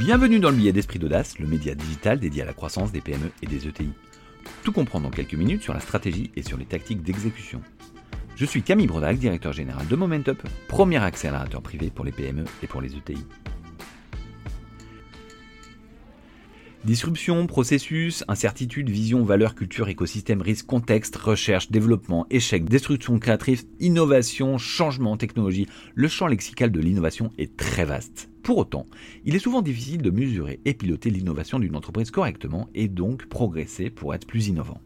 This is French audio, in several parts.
Bienvenue dans le billet d'esprit d'audace, le média digital dédié à la croissance des PME et des ETI. Tout comprendre en quelques minutes sur la stratégie et sur les tactiques d'exécution. Je suis Camille Brodac, directeur général de Momentup, premier accélérateur privé pour les PME et pour les ETI. Disruption, processus, incertitude, vision, valeur, culture, écosystème, risque, contexte, recherche, développement, échec, destruction créatrice, innovation, changement, technologie. Le champ lexical de l'innovation est très vaste. Pour autant, il est souvent difficile de mesurer et piloter l'innovation d'une entreprise correctement et donc progresser pour être plus innovant.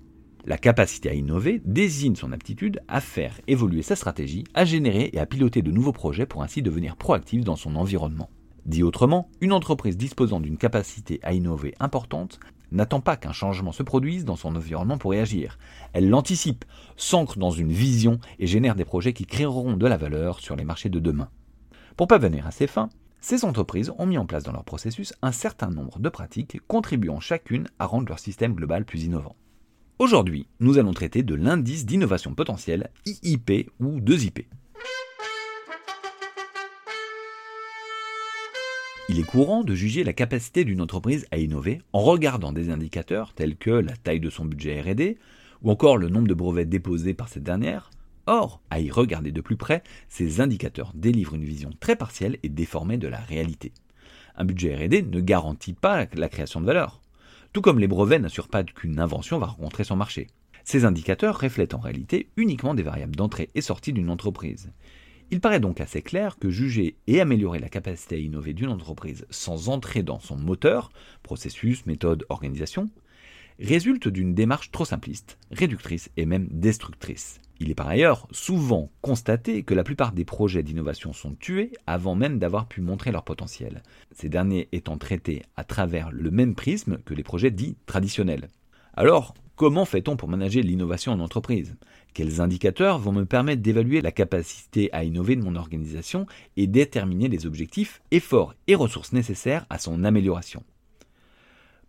La capacité à innover désigne son aptitude à faire évoluer sa stratégie, à générer et à piloter de nouveaux projets pour ainsi devenir proactif dans son environnement. Dit autrement, une entreprise disposant d'une capacité à innover importante n'attend pas qu'un changement se produise dans son environnement pour réagir. Elle l'anticipe, s'ancre dans une vision et génère des projets qui créeront de la valeur sur les marchés de demain. Pour parvenir à ces fins, ces entreprises ont mis en place dans leur processus un certain nombre de pratiques contribuant chacune à rendre leur système global plus innovant. Aujourd'hui, nous allons traiter de l'indice d'innovation potentielle, IIP ou 2IP. Il est courant de juger la capacité d'une entreprise à innover en regardant des indicateurs tels que la taille de son budget RD ou encore le nombre de brevets déposés par cette dernière. Or, à y regarder de plus près, ces indicateurs délivrent une vision très partielle et déformée de la réalité. Un budget RD ne garantit pas la création de valeur, tout comme les brevets n'assurent pas qu'une invention va rencontrer son marché. Ces indicateurs reflètent en réalité uniquement des variables d'entrée et sortie d'une entreprise. Il paraît donc assez clair que juger et améliorer la capacité à innover d'une entreprise sans entrer dans son moteur, processus, méthode, organisation, résulte d'une démarche trop simpliste, réductrice et même destructrice. Il est par ailleurs souvent constaté que la plupart des projets d'innovation sont tués avant même d'avoir pu montrer leur potentiel, ces derniers étant traités à travers le même prisme que les projets dits traditionnels. Alors, comment fait-on pour manager l'innovation en entreprise? Quels indicateurs vont me permettre d'évaluer la capacité à innover de mon organisation et déterminer les objectifs, efforts et ressources nécessaires à son amélioration?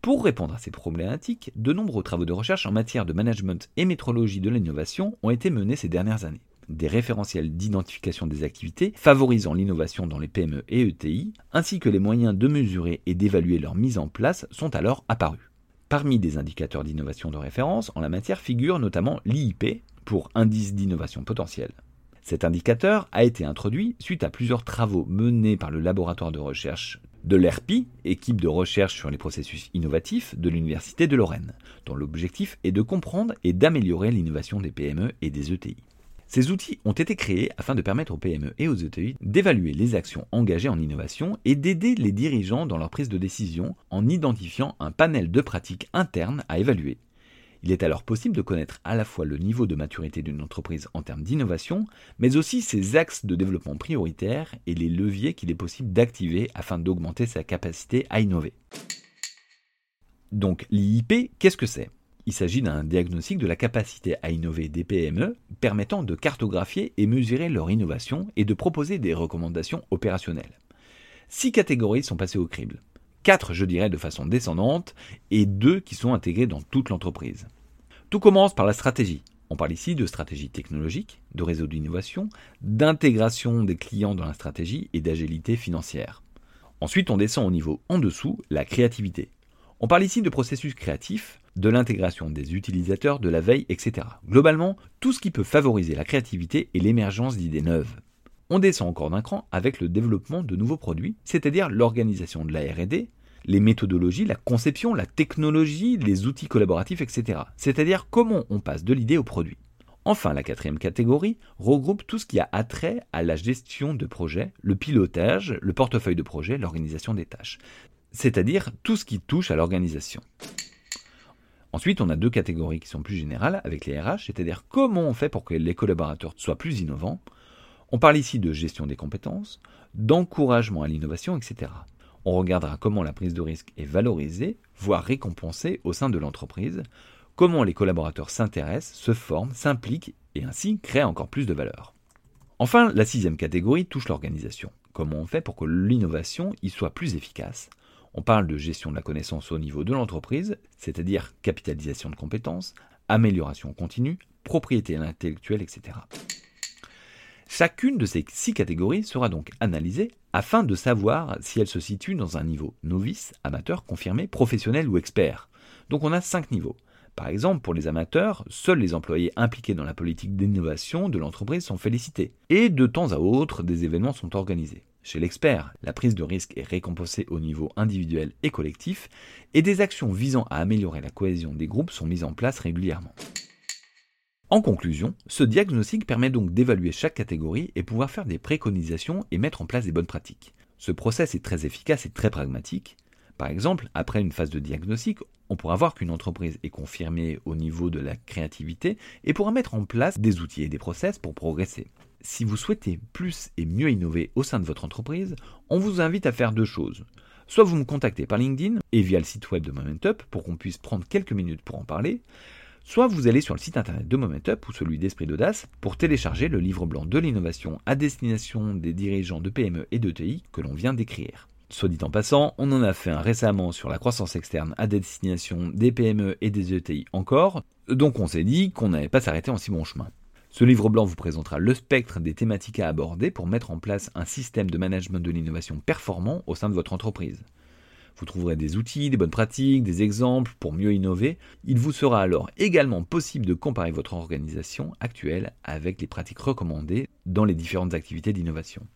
Pour répondre à ces problématiques, de nombreux travaux de recherche en matière de management et métrologie de l'innovation ont été menés ces dernières années. Des référentiels d'identification des activités favorisant l'innovation dans les PME et ETI, ainsi que les moyens de mesurer et d'évaluer leur mise en place sont alors apparus. Parmi des indicateurs d'innovation de référence en la matière figure notamment l'IIP, pour indice d'innovation potentielle. Cet indicateur a été introduit suite à plusieurs travaux menés par le laboratoire de recherche de l'ERPI, équipe de recherche sur les processus innovatifs de l'Université de Lorraine, dont l'objectif est de comprendre et d'améliorer l'innovation des PME et des ETI. Ces outils ont été créés afin de permettre aux PME et aux ETI d'évaluer les actions engagées en innovation et d'aider les dirigeants dans leur prise de décision en identifiant un panel de pratiques internes à évaluer, il est alors possible de connaître à la fois le niveau de maturité d'une entreprise en termes d'innovation, mais aussi ses axes de développement prioritaires et les leviers qu'il est possible d'activer afin d'augmenter sa capacité à innover. Donc l'IIP, qu'est-ce que c'est? Il s'agit d'un diagnostic de la capacité à innover des PME permettant de cartographier et mesurer leur innovation et de proposer des recommandations opérationnelles. Six catégories sont passées au crible. Quatre, je dirais, de façon descendante, et deux qui sont intégrées dans toute l'entreprise. Tout commence par la stratégie. On parle ici de stratégie technologique, de réseau d'innovation, d'intégration des clients dans la stratégie et d'agilité financière. Ensuite, on descend au niveau en dessous, la créativité. On parle ici de processus créatifs, de l'intégration des utilisateurs, de la veille, etc. Globalement, tout ce qui peut favoriser la créativité et l'émergence d'idées neuves. On descend encore d'un cran avec le développement de nouveaux produits, c'est-à-dire l'organisation de la RD, les méthodologies, la conception, la technologie, les outils collaboratifs, etc. C'est-à-dire comment on passe de l'idée au produit. Enfin, la quatrième catégorie regroupe tout ce qui a attrait à la gestion de projet, le pilotage, le portefeuille de projet, l'organisation des tâches. C'est-à-dire tout ce qui touche à l'organisation. Ensuite, on a deux catégories qui sont plus générales avec les RH, c'est-à-dire comment on fait pour que les collaborateurs soient plus innovants, on parle ici de gestion des compétences, d'encouragement à l'innovation, etc. On regardera comment la prise de risque est valorisée, voire récompensée au sein de l'entreprise, comment les collaborateurs s'intéressent, se forment, s'impliquent et ainsi créent encore plus de valeur. Enfin, la sixième catégorie touche l'organisation. Comment on fait pour que l'innovation y soit plus efficace? On parle de gestion de la connaissance au niveau de l'entreprise, c'est-à-dire capitalisation de compétences, amélioration continue, propriété intellectuelle, etc. Chacune de ces six catégories sera donc analysée afin de savoir si elle se situe dans un niveau novice, amateur, confirmé, professionnel ou expert. Donc on a cinq niveaux. Par exemple, pour les amateurs, seuls les employés impliqués dans la politique d'innovation de l'entreprise sont félicités. Et de temps à autre, des événements sont organisés. Chez l'expert, la prise de risque est récompensée au niveau individuel et collectif, et des actions visant à améliorer la cohésion des groupes sont mises en place régulièrement. En conclusion, ce diagnostic permet donc d'évaluer chaque catégorie et pouvoir faire des préconisations et mettre en place des bonnes pratiques. Ce process est très efficace et très pragmatique. Par exemple, après une phase de diagnostic, on pourra voir qu'une entreprise est confirmée au niveau de la créativité et pourra mettre en place des outils et des process pour progresser. Si vous souhaitez plus et mieux innover au sein de votre entreprise, on vous invite à faire deux choses. Soit vous me contactez par LinkedIn et via le site web de MomentUp pour qu'on puisse prendre quelques minutes pour en parler, soit vous allez sur le site internet de MomentUp ou celui d'Esprit d'Audace pour télécharger le livre blanc de l'innovation à destination des dirigeants de PME et d'ETI que l'on vient d'écrire. Soit dit en passant, on en a fait un récemment sur la croissance externe à destination des PME et des ETI encore, donc on s'est dit qu'on n'allait pas s'arrêter en si bon chemin. Ce livre blanc vous présentera le spectre des thématiques à aborder pour mettre en place un système de management de l'innovation performant au sein de votre entreprise. Vous trouverez des outils, des bonnes pratiques, des exemples pour mieux innover. Il vous sera alors également possible de comparer votre organisation actuelle avec les pratiques recommandées dans les différentes activités d'innovation.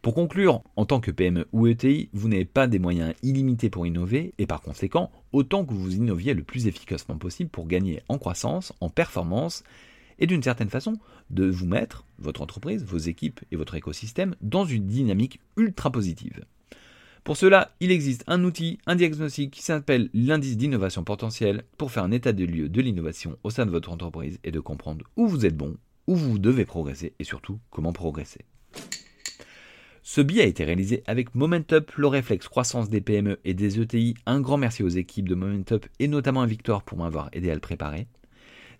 Pour conclure, en tant que PME ou ETI, vous n'avez pas des moyens illimités pour innover et par conséquent, autant que vous innoviez le plus efficacement possible pour gagner en croissance, en performance et d'une certaine façon de vous mettre, votre entreprise, vos équipes et votre écosystème dans une dynamique ultra positive. Pour cela, il existe un outil, un diagnostic qui s'appelle l'indice d'innovation potentielle pour faire un état de lieu de l'innovation au sein de votre entreprise et de comprendre où vous êtes bon, où vous devez progresser et surtout comment progresser. Ce billet a été réalisé avec Momentup, le réflexe croissance des PME et des ETI. Un grand merci aux équipes de Momentup et notamment à Victor pour m'avoir aidé à le préparer.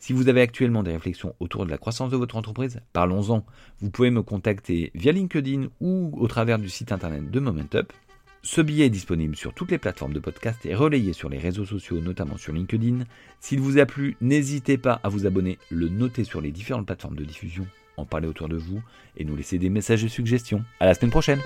Si vous avez actuellement des réflexions autour de la croissance de votre entreprise, parlons-en. Vous pouvez me contacter via LinkedIn ou au travers du site internet de Momentup. Ce billet est disponible sur toutes les plateformes de podcast et relayé sur les réseaux sociaux, notamment sur LinkedIn. S'il vous a plu, n'hésitez pas à vous abonner, le noter sur les différentes plateformes de diffusion, en parler autour de vous et nous laisser des messages de suggestions. À la semaine prochaine!